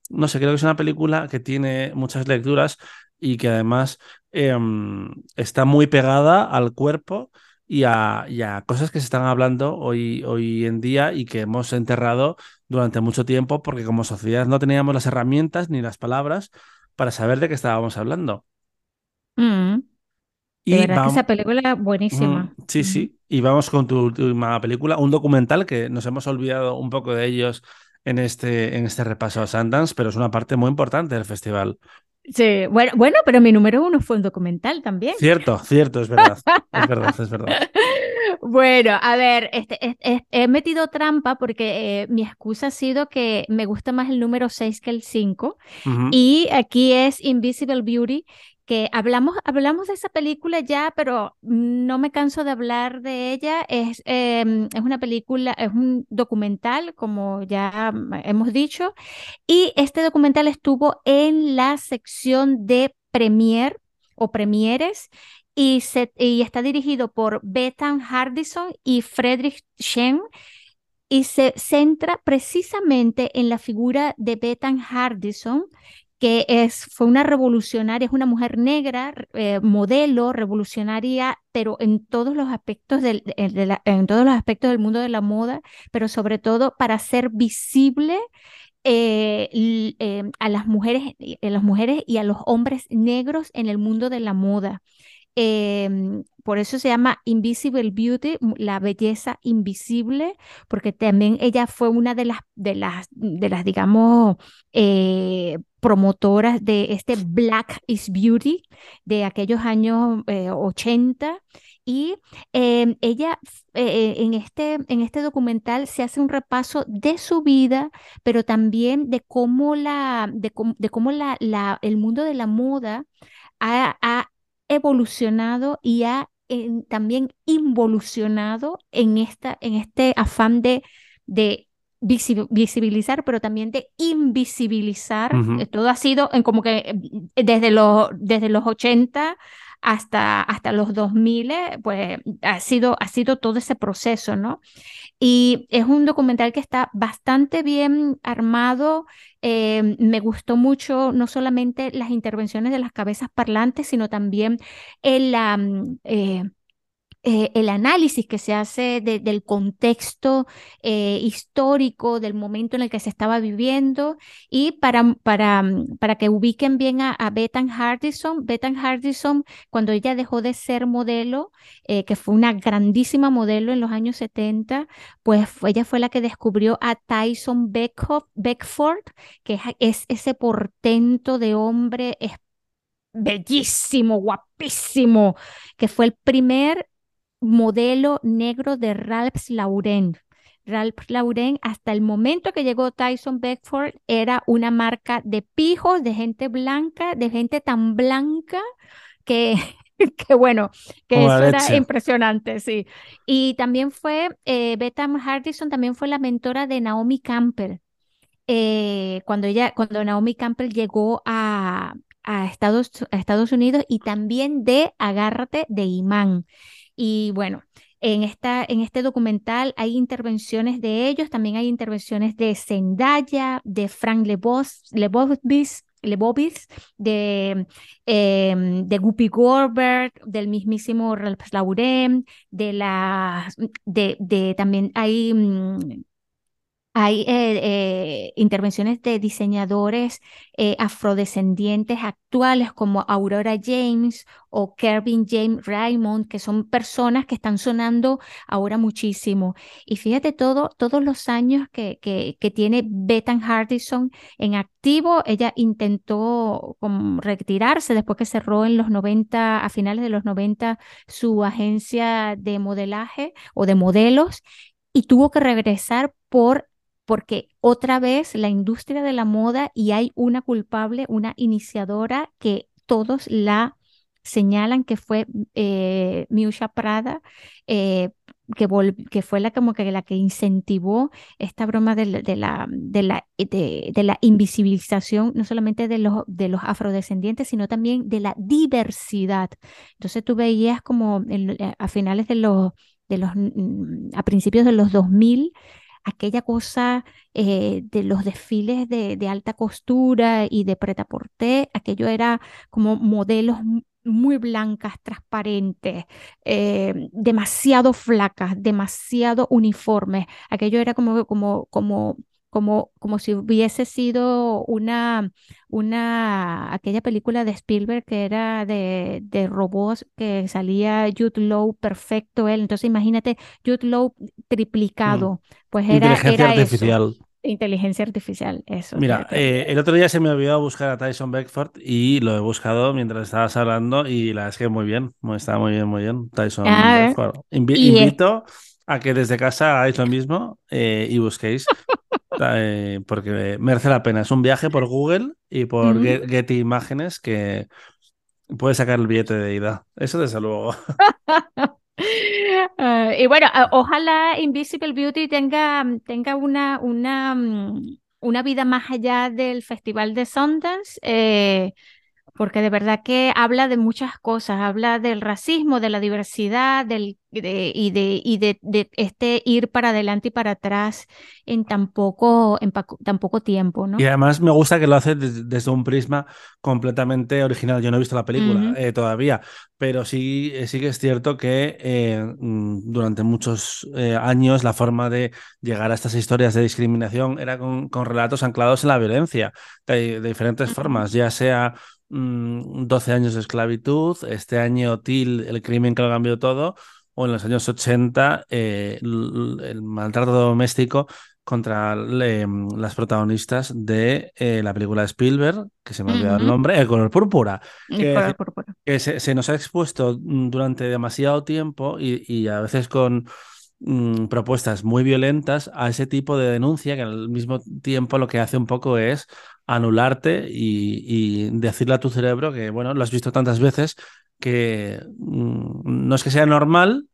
No sé, creo que es una película que tiene muchas lecturas y que además em, está muy pegada al cuerpo y a, cosas que se están hablando hoy, hoy en día y que hemos enterrado durante mucho tiempo porque como sociedad no teníamos las herramientas ni las palabras para saber de qué estábamos hablando. Mm. Y verdad que esa película buenísima. Mm, sí, sí. Y vamos con tu última película, un documental que nos hemos olvidado un poco de ellos en este, en este repaso a Sundance, pero es una parte muy importante del festival. Sí, bueno, bueno, pero mi número uno fue un documental también. Cierto, cierto, es verdad. es verdad, es verdad. [LAUGHS] Bueno, a ver, este, he metido trampa porque eh, mi excusa ha sido que me gusta más el número 6 que el 5. Y aquí es Invisible Beauty, que hablamos, hablamos de esa película ya, pero no me canso de hablar de ella. Es, em, es una película, es un documental, como ya hemos dicho, y este documental estuvo en la sección de premier o premieres y, se, y está dirigido por Bethan Hardison y Friedrich Shen y se centra precisamente en la figura de Bethan Hardison, que es, fue una revolucionaria, es una mujer negra, eh, modelo, revolucionaria, pero en todos los aspectos del, en todos los aspectos del mundo de la moda, pero sobre todo para ser visible eh, eh, a las mujeres, a las mujeres y a los hombres negros en el mundo de la moda. Em, por eso se llama Invisible Beauty, la belleza invisible, porque también ella fue una de las, de las, de las digamos, eh, promotoras de este Black is Beauty de aquellos años 80. Eh, y em, ella eh, en, este, en este documental se hace un repaso de su vida, pero también de cómo, la, de, cómo la, la, el mundo de la moda ha, ha evolucionado y ha también involucionado en, esta, en este afán de, de visibilizar, pero también de invisibilizar. Todo ha sido en como que desde los, desde los 80 hasta, hasta los 2000, pues ha sido, ha sido todo ese proceso, ¿no? Y es un documental que está bastante bien armado. Eh, me gustó mucho no solamente las intervenciones de las cabezas parlantes, sino también el, eh, eh, el análisis que se hace del contexto eh, histórico, del momento en el que se estaba viviendo y para, para, mm, para que ubiquen bien a, a Bethan Hardison. Bethan Hardison, cuando ella dejó de ser modelo, eh, que fue una grandísima modelo en los años 70, pues ella fue la que descubrió a Tyson Beckford, que es, es ese portento de hombre bellísimo, guapísimo, que fue el primer modelo negro de Ralph Lauren. Ralph Lauren, hasta el momento que llegó Tyson Beckford, era una marca de pijos, de gente blanca, de gente tan blanca que, [LAUGHS] que bueno, que eso era impresionante, sí. Y también fue, eh, Betham Hardison también fue la mentora de Naomi Campbell. Eh, cuando ella, cuando Naomi Campbell llegó a, a, Estados, a Estados Unidos y también de Agárrate de Imán. Y bueno, en, esta, en este documental hay intervenciones de ellos, también hay intervenciones de Zendaya, de Frank Lebos, Lebowitz, de, eh, de Guppy Goldberg, del mismísimo Ralph Lauren, de la, de, de también hay mm, hay eh, eh, intervenciones de diseñadores eh, afrodescendientes actuales como Aurora James o Kervin James Raymond, que son personas que están sonando ahora muchísimo. Y fíjate todo, todos los años que, que, que tiene Bethan Hardison en activo. Ella intentó retirarse después que cerró en los 90, a finales de los 90, su agencia de modelaje o de modelos y tuvo que regresar por porque otra vez la industria de la moda y hay una culpable, una iniciadora que todos la señalan que fue eh, Miusha Prada, eh, que, fue la, como que, la que incentivó esta broma de, la, invisibilización, no solamente de los, de los afrodescendientes, sino también de la diversidad. Entonces tú veías como eh, a finales de los, de los, mm, a principios de los 2000, aquella cosa eh, de los desfiles de, alta costura y de preta porté, aquello era como modelos muy blancas, transparentes, eh, demasiado flacas, demasiado uniformes. Aquello era como, como, como como, como si hubiese sido una, una, aquella película de Spielberg que era de, de robots que salía Jude Law perfecto él. Entonces imagínate Jude Law triplicado, mm. pues era, Inteligencia artificial. Inteligencia artificial, eso. Mira, eh, el otro día se me olvidó buscar a Tyson Beckford y lo he buscado mientras estabas hablando y la es que muy bien, está muy bien, muy bien, Tyson Beckford. invito a que desde casa hagáis lo mismo eh, y busquéis eh, porque merece la pena. Es un viaje por Google y por Getty Imágenes que puede sacar el billete de ida. Eso desde luego. [LAUGHS] Ah, y bueno, ah, ojalá Invisible Beauty tenga, tenga una, una, mm, una vida más allá del Festival de Sundance. Eh, porque de verdad que habla de muchas cosas, habla del racismo, de la diversidad, del, y, de, y de, de, este ir para adelante y para atrás en tan poco, en tan poco tiempo, ¿no? Y además me gusta que lo hace desde, un prisma completamente original. Yo no he visto la película eh, todavía, pero sí, eh, sí que es cierto que eh, mm, durante muchos años la forma de llegar a estas historias de discriminación era con, con relatos anclados en la violencia, de, diferentes formas, ya sea 12 mm, años de esclavitud, este año TIL, el crimen que lo cambió todo, o en los años 80 eh, el, maltrato doméstico contra mm, las protagonistas de eh, la película de Spielberg, que se me ha olvidado el nombre, El color púrpura. que, se, nos ha expuesto mm, durante demasiado tiempo y, a veces con propuestas muy violentas a ese tipo de denuncia que al mismo tiempo lo que hace un poco es anularte y, decirle a tu cerebro que, bueno, lo has visto tantas veces que mm, no es que sea normal,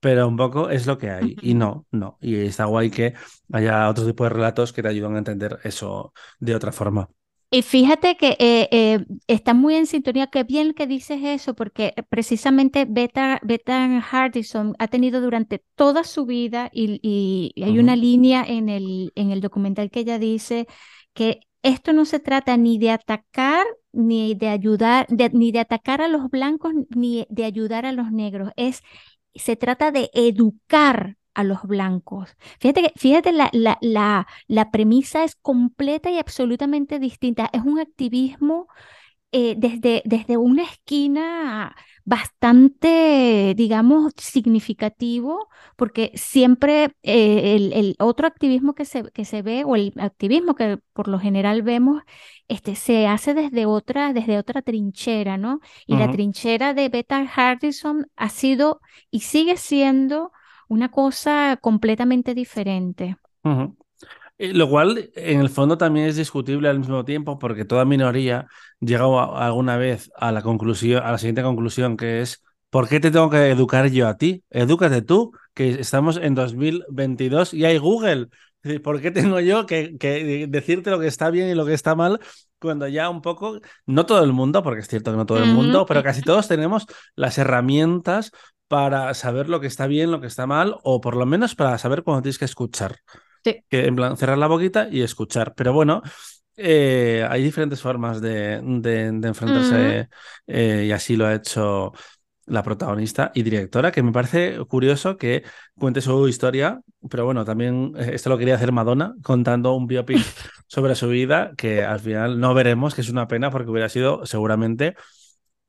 pero un poco es lo que hay. Y no, no. Y está guay que haya otro tipo de relatos que te ayudan a entender eso de otra forma. Y fíjate que eh, eh, está muy en sintonía, qué bien que dices eso, porque precisamente Beta, Beta Hardison ha tenido durante toda su vida, y, hay una línea en el, en el documental que ella dice que esto no se trata ni de atacar, ni de ayudar, ni de atacar a los blancos, ni de ayudar a los negros, es, se trata de educar a los blancos. Fíjate, que, fíjate la, la, la, la premisa es completa y absolutamente distinta. Es un activismo eh, desde, desde una esquina bastante, digamos, significativo, porque siempre eh, el, otro activismo que se, que se ve, o el activismo que por lo general vemos, este, se hace desde otra, desde otra trinchera, ¿no? Y la trinchera de Beta Hardison ha sido y sigue siendo una cosa completamente diferente. Lo cual, en el fondo, también es discutible al mismo tiempo, porque toda minoría llega alguna vez a la conclusión, a la siguiente conclusión, que es ¿por qué te tengo que educar yo a ti? Edúcate tú, que estamos en 2022 y hay Google. ¿Por qué tengo yo que, que, decirte lo que está bien y lo que está mal cuando ya un poco, no todo el mundo, porque es cierto que no todo el mundo, pero casi todos tenemos las herramientas para saber lo que está bien, lo que está mal, o por lo menos para saber cuándo tienes que escuchar. Sí. Que, en plan, cerrar la boquita y escuchar. Pero bueno, eh, hay diferentes formas de, de, enfrentarse eh, y así lo ha hecho la protagonista y directora, que me parece curioso que cuente su historia, pero bueno, también eh, esto lo quería hacer Madonna, contando un biopic [LAUGHS] sobre su vida, que al final no veremos, que es una pena porque hubiera sido seguramente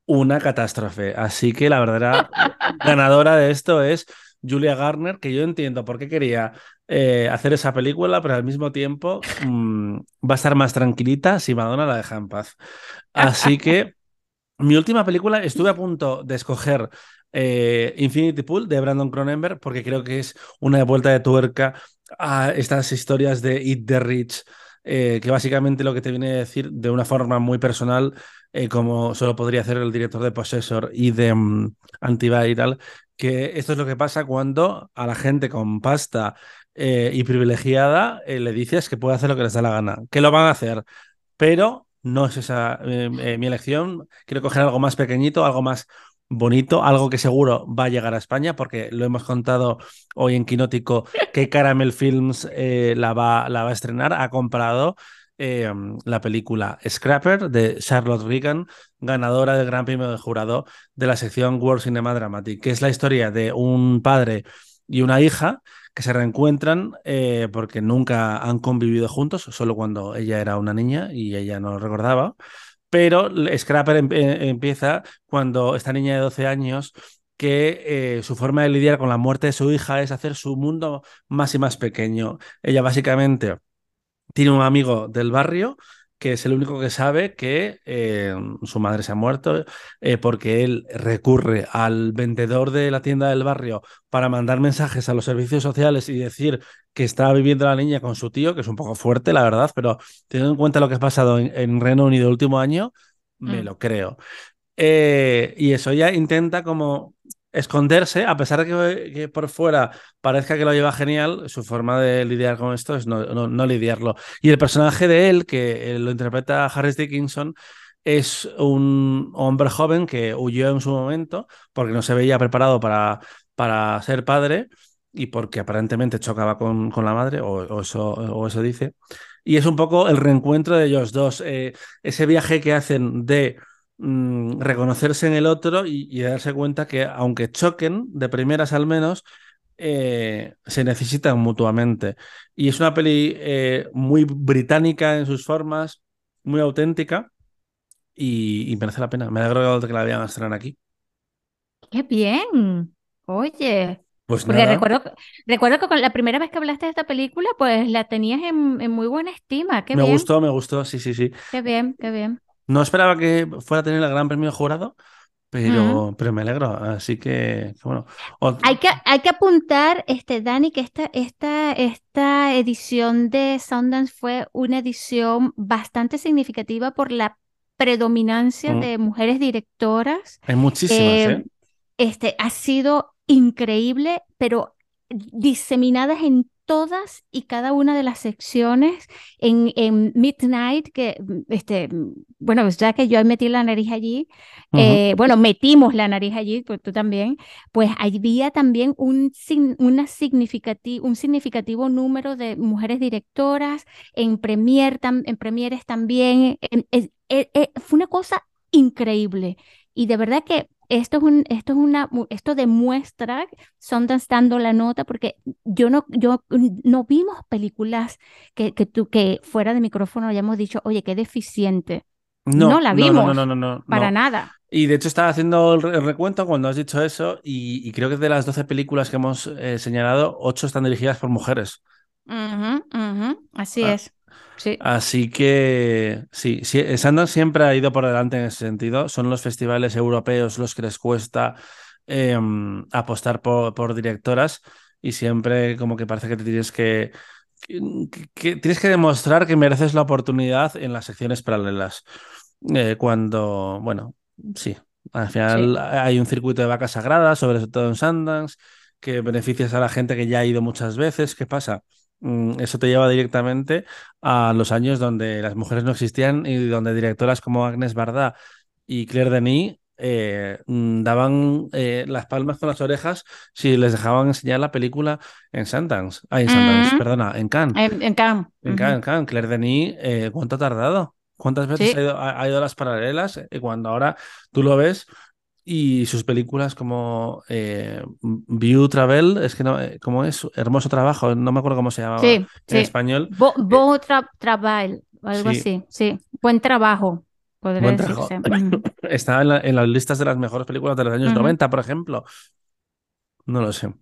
una catástrofe. Así que la verdadera [LAUGHS] ganadora de esto es Julia Garner, que yo entiendo por qué quería eh, hacer esa película, pero al mismo tiempo mm, va a estar más tranquilita si Madonna la deja en paz. Así que mi última película estuve a punto de escoger eh, Infinity Pool de Brandon Cronenberg porque creo que es una vuelta de tuerca a estas historias de Eat the Rich. Eh, que básicamente lo que te viene a decir de una forma muy personal eh, como solo podría hacer el director de Possessor y de um, Antiviral, que esto es lo que pasa cuando a la gente con pasta eh, y privilegiada eh, le dices que puede hacer lo que les da la gana, que lo van a hacer, pero no es esa mi elección. Quiero coger algo más pequeñito, algo más bonito, algo que seguro va a llegar a España, porque lo hemos contado hoy en Quinótico que Caramel Films la va a estrenar, ha comprado Em, la película Scrapper de Charlotte Regan, ganadora del Gran Premio de Jurado de la sección World Cinema Dramatic, que es la historia de un padre y una hija que se reencuentran eh, porque nunca han convivido juntos, solo cuando ella era una niña y ella no lo recordaba. Pero Scrapper eh, empieza cuando esta niña de 12 años que eh, su forma de lidiar con la muerte de su hija es hacer su mundo más y más pequeño. Ella básicamente tiene un amigo del barrio que es el único que sabe que eh, su madre se ha muerto eh, porque él recurre al vendedor de la tienda del barrio para mandar mensajes a los servicios sociales y decir que está viviendo la niña con su tío, que es un poco fuerte, la verdad, pero teniendo en cuenta lo que ha pasado en, Reino Unido el último año, me mm. lo creo. Eh, y eso ya intenta como esconderse, a pesar de que, por fuera parezca que lo lleva genial, su forma de lidiar con esto es no, lidiarlo. Y el personaje de él, que eh, lo interpreta Harris Dickinson, es un hombre joven que huyó en su momento porque no se veía preparado para, para ser padre y porque aparentemente chocaba con, con la madre, o, eso, o eso dice. Y es un poco el reencuentro de ellos dos, eh, ese viaje que hacen de Mm, reconocerse en el otro y, darse cuenta que aunque choquen, de primeras al menos, eh, se necesitan mutuamente. Y es una peli eh, muy británica en sus formas, muy auténtica y, merece la pena. Me alegro de que la vean estrenar aquí. ¡Qué bien! Oye, pues Porque recuerdo, recuerdo que con la primera vez que hablaste de esta película, pues la tenías en, muy buena estima. Qué me gustó, me gustó, sí, sí, sí. Qué bien, qué bien. No esperaba que fuera a tener el gran premio jurado, pero, pero me alegro. Así que, bueno. Hay que, hay que apuntar, este, Dani, que esta, esta, esta edición de Sundance fue una edición bastante significativa por la predominancia de mujeres directoras. Hay muchísimas, eh, ¿eh? Este, ha sido increíble, pero diseminadas en todas y cada una de las secciones en, en Midnight, que, este, bueno, ya que yo metí la nariz allí, eh, bueno, metimos la nariz allí, pues tú también, pues había también un, una significativo, un significativo número de mujeres directoras, en, premier, en premieres también, fue una cosa increíble. Y de verdad que esto es un, esto es una, esto demuestra Sundance dando la nota, porque yo no, yo no vimos películas que, que tú, que fuera de micrófono hayamos dicho, oye, qué deficiente. No, la vimos. No, no, no, no, Para nada. Y de hecho estaba haciendo el, recuento cuando has dicho eso y, creo que de las 12 películas que hemos eh, señalado, 8 están dirigidas por mujeres. Así ah, es. Así que sí, sí, Sundance siempre ha ido por delante en ese sentido. Son los festivales europeos los que les cuesta em, apostar por, directoras y siempre como que parece que te tienes que, tienes que demostrar que mereces la oportunidad en las secciones paralelas. Eh, cuando, bueno, sí, al final hay un circuito de vacas sagradas, sobre todo en Sundance, que beneficias a la gente que ya ha ido muchas veces. ¿Qué pasa? Mm, eso te lleva directamente a los años donde las mujeres no existían y donde directoras como Agnes Barda y Claire Denis eh, mm, daban eh, las palmas con las orejas si les dejaban enseñar la película en Sundance. Ah, en Sundance, perdona, en Cannes. En, Cannes. En, Cannes, Claire Denis, eh, ¿cuánto ha tardado? ¿Cuántas veces ha, ido, ha, ido, a las paralelas? cuando ahora tú lo ves, y sus películas como eh, View Travel, es que no, eh, ¿cómo es? Hermoso Trabajo, no me acuerdo cómo se llamaba en español. Bo, Travel, algo así, sí. Buen trabajo. Buen trabajo. [LAUGHS] Está en, las listas de las mejores películas de los años 90, por ejemplo. No lo sé.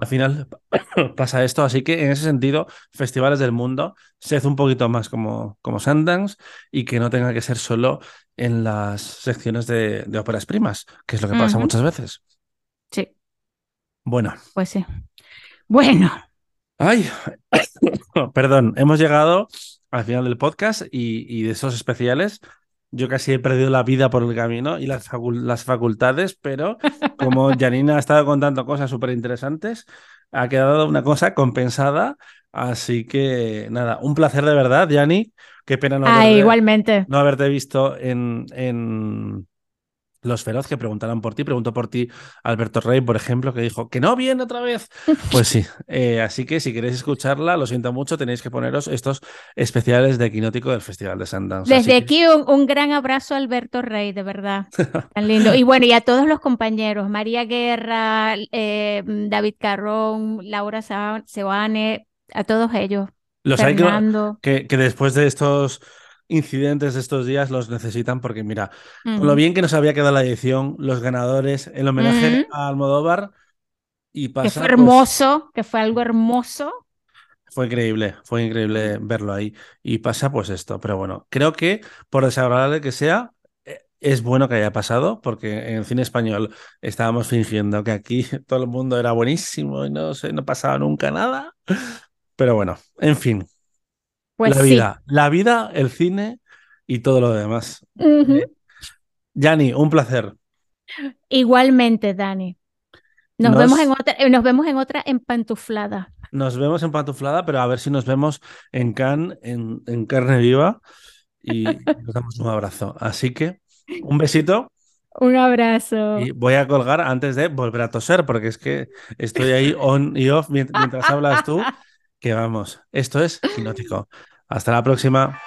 Al final [COUGHS] pasa esto, así que en ese sentido, festivales del mundo, se hace un poquito más como, como Sundance y que no tenga que ser solo en las secciones de, óperas primas, que es lo que pasa muchas veces. Sí. Bueno. Pues sí. Bueno. Ay, [COUGHS] perdón, hemos llegado al final del podcast y, de esos especiales. Yo casi he perdido la vida por el camino y las, las facultades, pero como [LAUGHS] Janina ha estado contando cosas súper interesantes, ha quedado una cosa compensada. Así que nada, un placer de verdad, Jani. Qué pena no, ah, haberte, igualmente. no haberte visto en, en Los Feroz, que preguntaron por ti. Preguntó por ti Alberto Rey, por ejemplo, que dijo que no viene otra vez. [LAUGHS] Pues sí. Eh, así que si queréis escucharla, lo siento mucho, tenéis que poneros estos especiales de Quinótico del Festival de Sundance. Desde aquí un, gran abrazo a Alberto Rey, de verdad. [LAUGHS] Tan lindo. Y bueno, y a todos los compañeros, María Guerra, eh, David Carrón, Laura Seoane, a todos ellos. Los hay que, que, después de estos incidentes de estos días los necesitan porque mira, con lo bien que nos había quedado la edición, los ganadores, el homenaje a Almodóvar y pasa, Que fue pues hermoso, que fue algo hermoso. Fue increíble, fue increíble verlo ahí. Y pasa pues esto, pero bueno, creo que por desagradable que sea, eh, es bueno que haya pasado, porque en cine español estábamos fingiendo que aquí [LAUGHS] todo el mundo era buenísimo y no, no pasaba nunca nada. Pero bueno, en fin. Pues la vida, la vida, el cine y todo lo demás. Uh un placer. Igualmente, Dani. Nos, Vemos en otra, eh, nos vemos en otra empantuflada. Nos vemos empantuflada, pero a ver si nos vemos en Cannes, en, en carne viva, y [LAUGHS] nos damos un abrazo. Así que, un besito. Un abrazo. Y voy a colgar antes de volver a toser, porque es que estoy ahí on y off mientras hablas tú [LAUGHS] que vamos. Esto es Quinótico. Hasta la próxima.